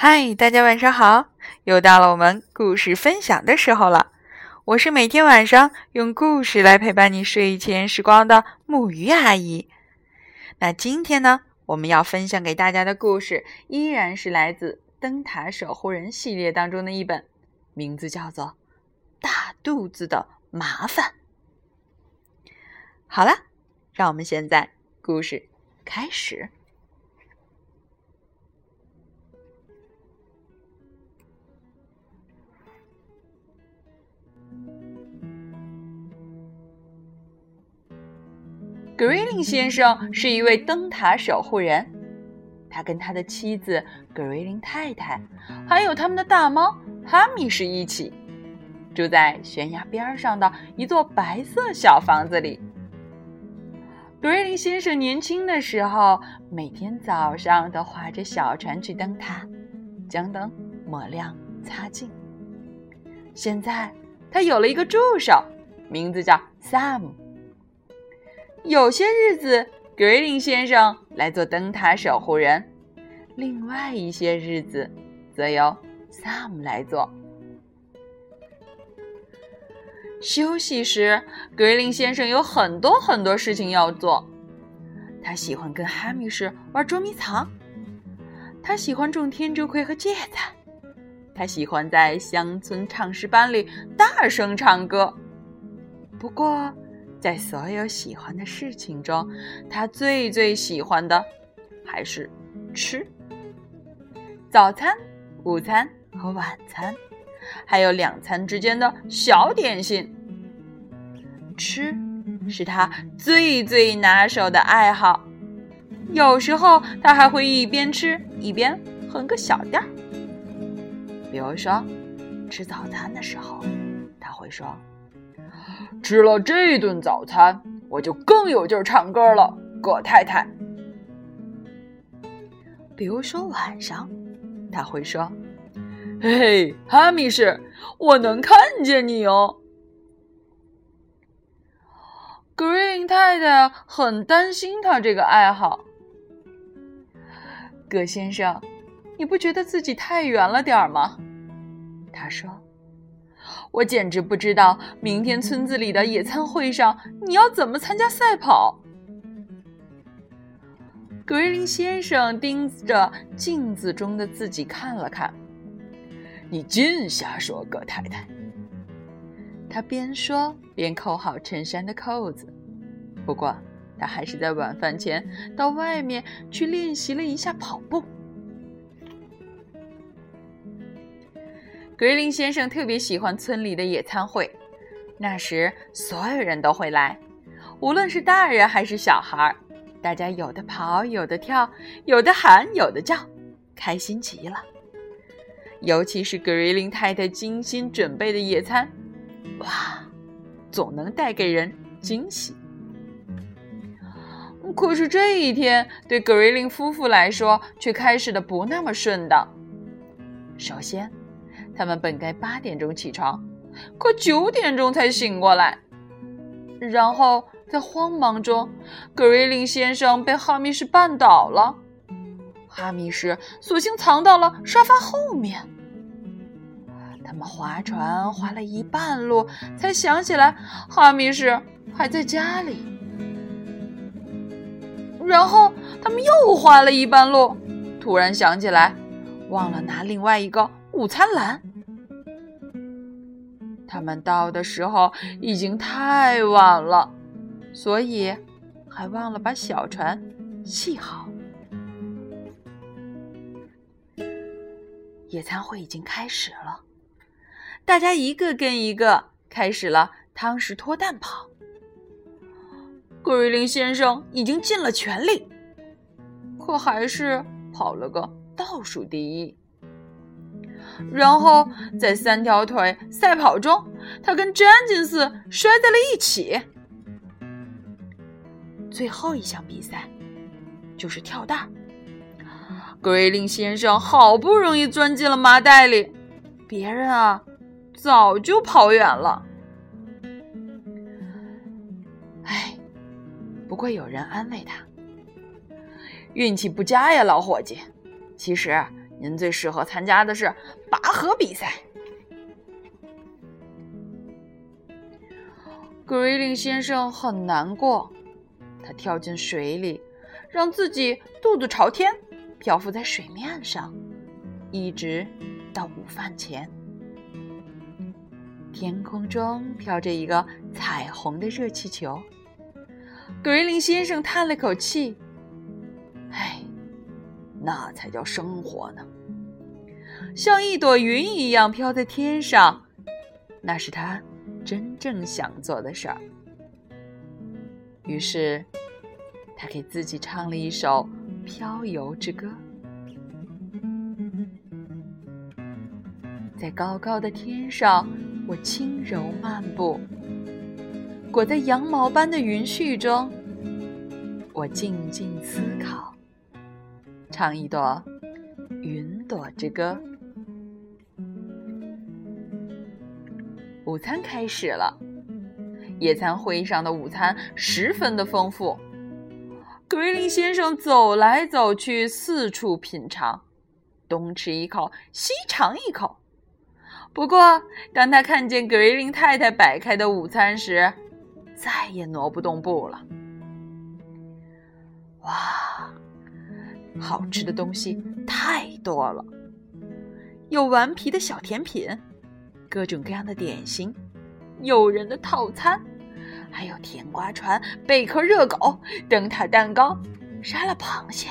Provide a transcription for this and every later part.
嗨，大家晚上好！又到了我们故事分享的时候了。我是每天晚上用故事来陪伴你睡前时光的木鱼阿姨。那今天呢，我们要分享给大家的故事依然是来自《灯塔守护人》系列当中的一本，名字叫做《大肚子的麻烦》。好了，让我们现在故事开始。格瑞林先生是一位灯塔守护人，他跟他的妻子格瑞林太太，还有他们的大猫哈密是一起住在悬崖边上的一座白色小房子里。格瑞林先生年轻的时候，每天早上都划着小船去灯塔，将灯抹亮擦净。现在他有了一个助手，名字叫 Sam。有些日子，格林先生来做灯塔守护人；另外一些日子，则由 Sam 来做。休息时，格林先生有很多很多事情要做。他喜欢跟哈密士玩捉迷藏，他喜欢种天竺葵和芥菜，他喜欢在乡村唱诗班里大声唱歌。不过，在所有喜欢的事情中，他最最喜欢的还是吃。早餐、午餐和晚餐，还有两餐之间的小点心。吃是他最最拿手的爱好。有时候他还会一边吃一边哼个小调。比如说，吃早餐的时候，他会说。吃了这顿早餐，我就更有劲儿唱歌了，葛太太。比如说晚上，他会说：“嘿嘿，哈密士，我能看见你哦。” Green 太太很担心他这个爱好。葛先生，你不觉得自己太圆了点儿吗？他说。我简直不知道明天村子里的野餐会上你要怎么参加赛跑。格瑞林先生盯着镜子中的自己看了看，你净瞎说，葛太太。他边说边扣好衬衫的扣子，不过他还是在晚饭前到外面去练习了一下跑步。格瑞林先生特别喜欢村里的野餐会，那时所有人都会来，无论是大人还是小孩，大家有的跑，有的跳，有的喊，有的叫，开心极了。尤其是格瑞林太太精心准备的野餐，哇，总能带给人惊喜。可是这一天对格瑞林夫妇来说却开始的不那么顺当。首先。他们本该八点钟起床，可九点钟才醒过来。然后在慌忙中，格瑞林先生被哈密士绊倒了，哈密士索性藏到了沙发后面。他们划船划了一半路，才想起来哈密士还在家里。然后他们又划了一半路，突然想起来，忘了拿另外一个午餐篮。他们到的时候已经太晚了，所以还忘了把小船系好。野餐会已经开始了，大家一个跟一个开始了汤匙脱蛋跑。格瑞林先生已经尽了全力，可还是跑了个倒数第一。然后在三条腿赛跑中，他跟詹金斯摔在了一起。最后一项比赛就是跳蛋。格瑞林先生好不容易钻进了麻袋里，别人啊早就跑远了。哎，不过有人安慰他：“运气不佳呀，老伙计。其实。”您最适合参加的是拔河比赛。格林先生很难过，他跳进水里，让自己肚子朝天漂浮在水面上，一直到午饭前。天空中飘着一个彩虹的热气球。格林先生叹了口气：“唉，那才叫生活呢！像一朵云一样飘在天上，那是他真正想做的事儿。”于是，他给自己唱了一首《飘游之歌》。在高高的天上。我轻柔漫步，裹在羊毛般的云絮中。我静静思考，唱一朵云朵之歌。午餐开始了，野餐会议上的午餐十分的丰富。格瑞林先生走来走去，四处品尝，东吃一口，西尝一口。不过，当他看见格瑞林太太摆开的午餐时，再也挪不动步了。哇，好吃的东西太多了，有顽皮的小甜品，各种各样的点心，诱人的套餐，还有甜瓜船、贝壳热狗、灯塔蛋糕、沙拉螃蟹、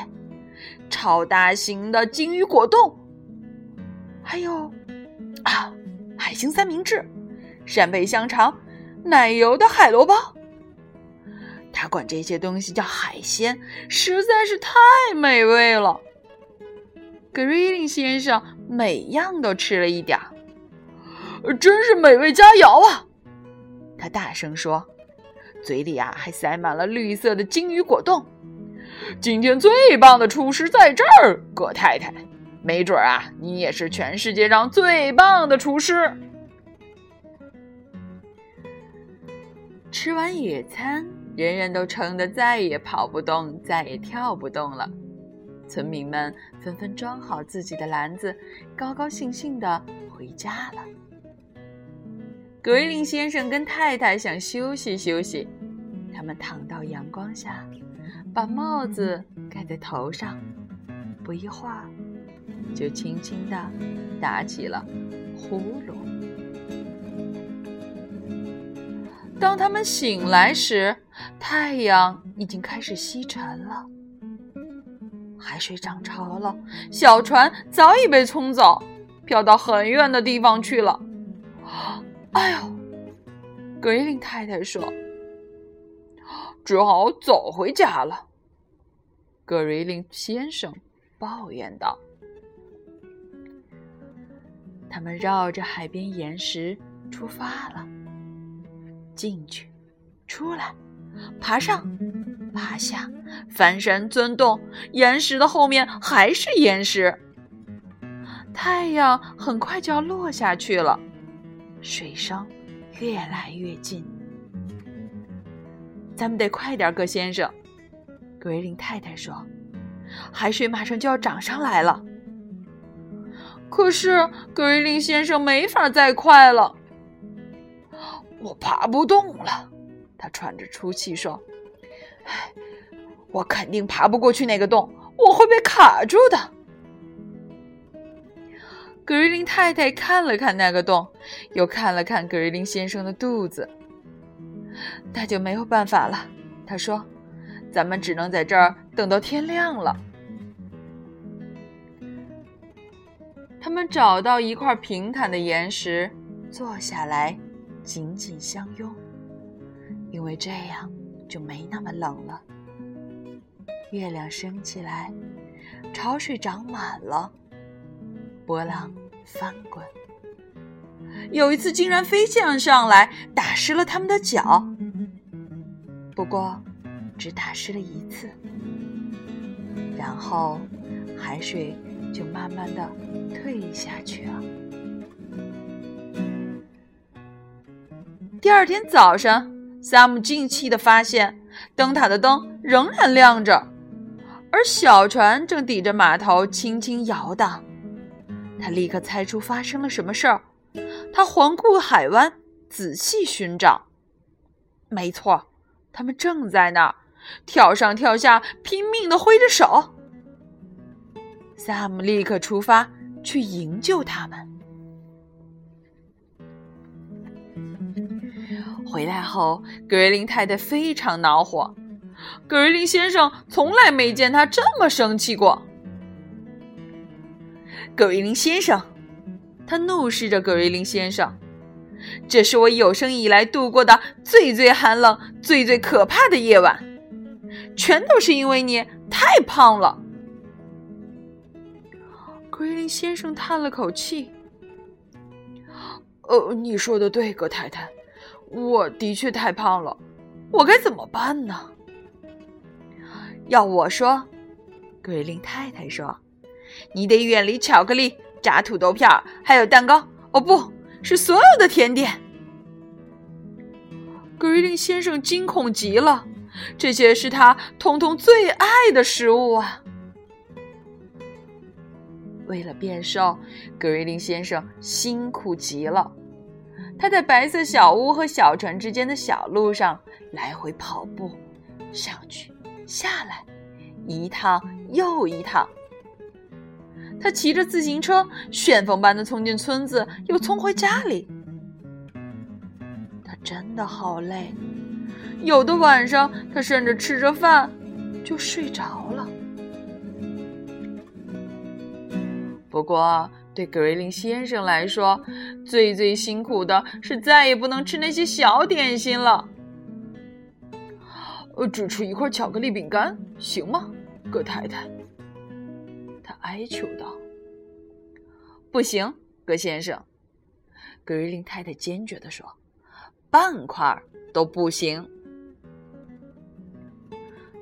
超大型的金鱼果冻，还有啊。海星三明治、扇贝香肠、奶油的海螺包，他管这些东西叫海鲜，实在是太美味了。格瑞林先生每样都吃了一点儿，真是美味佳肴啊！他大声说，嘴里啊还塞满了绿色的金鱼果冻。今天最棒的厨师在这儿，葛太太。没准啊，你也是全世界上最棒的厨师。吃完野餐，人人都撑得再也跑不动，再也跳不动了。村民们纷纷装好自己的篮子，高高兴兴的回家了。格林先生跟太太想休息休息，他们躺到阳光下，把帽子盖在头上。不一会儿。就轻轻地打起了呼噜。当他们醒来时，太阳已经开始西沉了，海水涨潮了，小船早已被冲走，飘到很远的地方去了。哎呦，格瑞林太太说：“只好走回家了。”格瑞林先生抱怨道。他们绕着海边岩石出发了，进去，出来，爬上，爬下，翻山钻洞，岩石的后面还是岩石。太阳很快就要落下去了，水声越来越近。咱们得快点，葛先生。格瑞林太太说：“海水马上就要涨上来了。”可是格瑞林先生没法再快了，我爬不动了。他喘着粗气说：“唉，我肯定爬不过去那个洞，我会被卡住的。”格瑞林太太看了看那个洞，又看了看格瑞林先生的肚子，那就没有办法了。他说：“咱们只能在这儿等到天亮了。”他们找到一块平坦的岩石，坐下来，紧紧相拥，因为这样就没那么冷了。月亮升起来，潮水涨满了，波浪翻滚，有一次竟然飞溅上来，打湿了他们的脚。不过，只打湿了一次，然后海水。就慢慢的退下去了。第二天早上，萨姆惊奇的发现灯塔的灯仍然亮着，而小船正抵着码头轻轻摇荡。他立刻猜出发生了什么事儿。他环顾海湾，仔细寻找。没错，他们正在那儿跳上跳下，拼命的挥着手。萨姆立刻出发去营救他们。回来后，格瑞林太太非常恼火。格瑞林先生从来没见他这么生气过。格瑞林先生，他怒视着格瑞林先生：“这是我有生以来度过的最最寒冷、最最可怕的夜晚，全都是因为你太胖了。”格瑞林先生叹了口气：“呃，你说的对，葛太太。”我的确太胖了，我该怎么办呢？要我说，桂林太太说：“你得远离巧克力、炸土豆片还有蛋糕。哦，不是所有的甜点。”格瑞林先生惊恐极了，这些是他通通最爱的食物啊！为了变瘦，格瑞林先生辛苦极了。他在白色小屋和小船之间的小路上来回跑步，上去下来，一趟又一趟。他骑着自行车，旋风般的冲进村子，又冲回家里。他真的好累，有的晚上他甚至吃着饭就睡着了。不过，对格瑞林先生来说，最最辛苦的是再也不能吃那些小点心了。呃，只吃一块巧克力饼干行吗，葛太太？他哀求道。不行，葛先生。格瑞林太太坚决地说：“半块都不行。”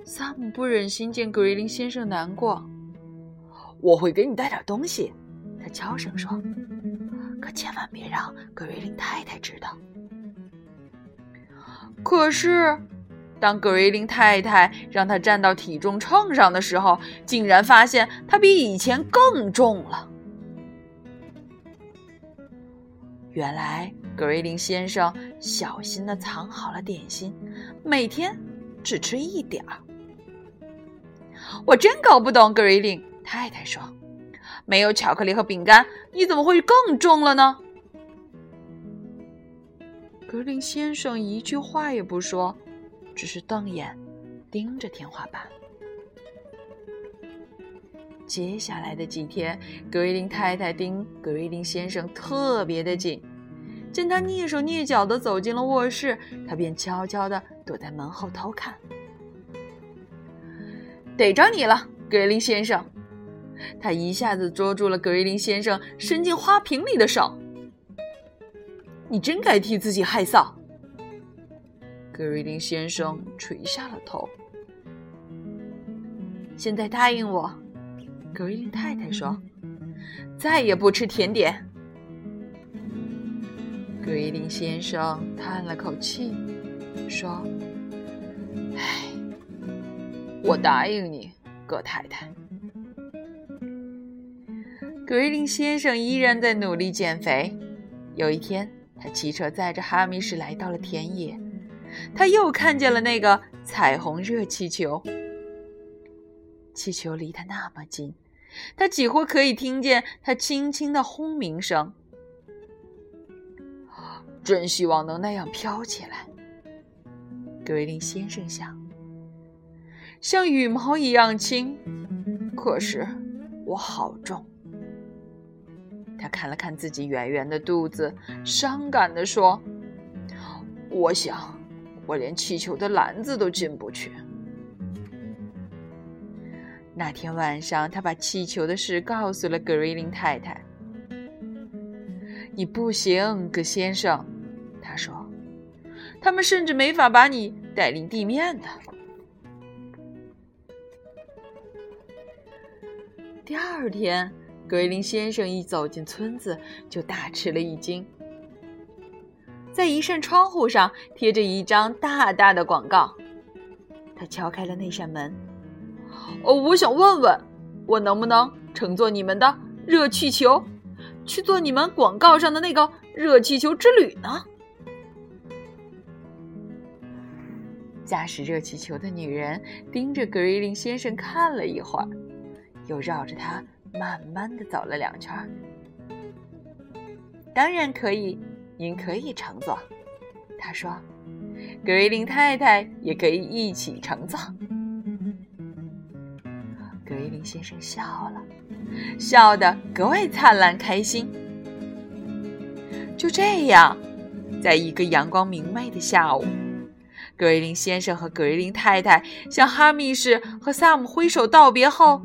萨姆不忍心见格瑞林先生难过。我会给你带点东西，他悄声说：“可千万别让格瑞林太太知道。”可是，当格瑞林太太让他站到体重秤上的时候，竟然发现他比以前更重了。原来，格瑞林先生小心的藏好了点心，每天只吃一点儿。我真搞不懂格瑞林。太太说：“没有巧克力和饼干，你怎么会更重了呢？”格林先生一句话也不说，只是瞪眼盯着天花板。接下来的几天，格林太太盯格瑞林先生特别的紧。见他蹑手蹑脚的走进了卧室，他便悄悄的躲在门后偷看。逮着你了，格林先生！他一下子捉住了格瑞林先生伸进花瓶里的手。你真该替自己害臊。格瑞林先生垂下了头。现在答应我，格瑞林太太说，再也不吃甜点。格瑞林先生叹了口气，说：“唉，我答应你，葛太太。”格瑞林先生依然在努力减肥。有一天，他骑车载着哈密士来到了田野，他又看见了那个彩虹热气球。气球离他那么近，他几乎可以听见它轻轻的轰鸣声。真希望能那样飘起来，格瑞林先生想，像羽毛一样轻。可是我好重。他看了看自己圆圆的肚子，伤感地说：“我想，我连气球的篮子都进不去。”那天晚上，他把气球的事告诉了格瑞林太太。“你不行，葛先生。”他说，“他们甚至没法把你带离地面的。”第二天。格林先生一走进村子，就大吃了一惊。在一扇窗户上贴着一张大大的广告，他敲开了那扇门。“哦，我想问问，我能不能乘坐你们的热气球？去做你们广告上的那个热气球之旅呢？驾驶热气球的女人盯着格瑞林先生看了一会儿，又绕着他慢慢的走了两圈。当然可以，您可以乘坐。他说：“格瑞林太太也可以一起乘坐。”格瑞林先生笑了，笑得格外灿烂开心。就这样，在一个阳光明媚的下午，格瑞林先生和格瑞林太太向哈密士和萨姆挥手道别后，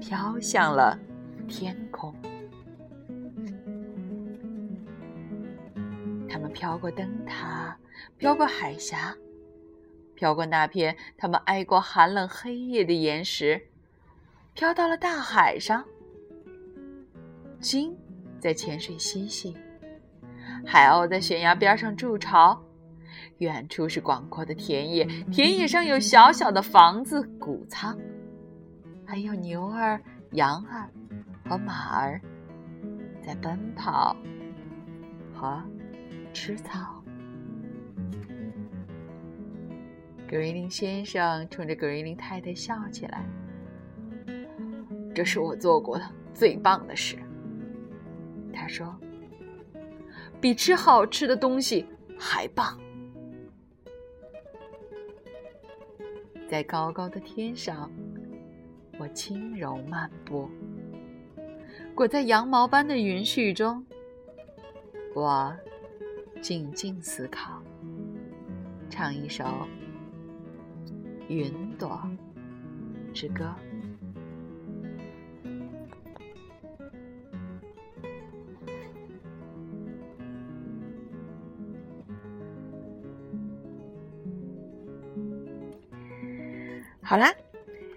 飘向了天空。他们飘过灯塔，飘过海峡，飘过那片他们挨过寒冷黑夜的岩石，飘到了大海上。鲸在潜水嬉戏，海鸥在悬崖边上筑巢。远处是广阔的田野，田野上有小小的房子、谷仓，还有牛儿、羊儿和马儿在奔跑和。吃草。格瑞林先生冲着格瑞林太太笑起来：“这是我做过的最棒的事。”他说：“比吃好吃的东西还棒。”在高高的天上，我轻柔漫步；裹在羊毛般的云絮中，我。静静思考，唱一首《云朵之歌》。好啦，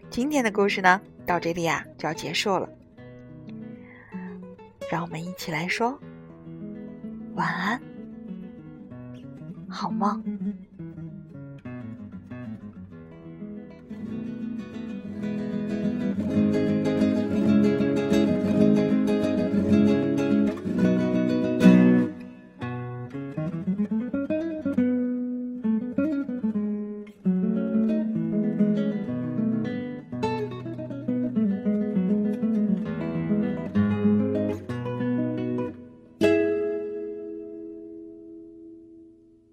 今天的故事呢，到这里呀就要结束了。让我们一起来说晚安。好梦。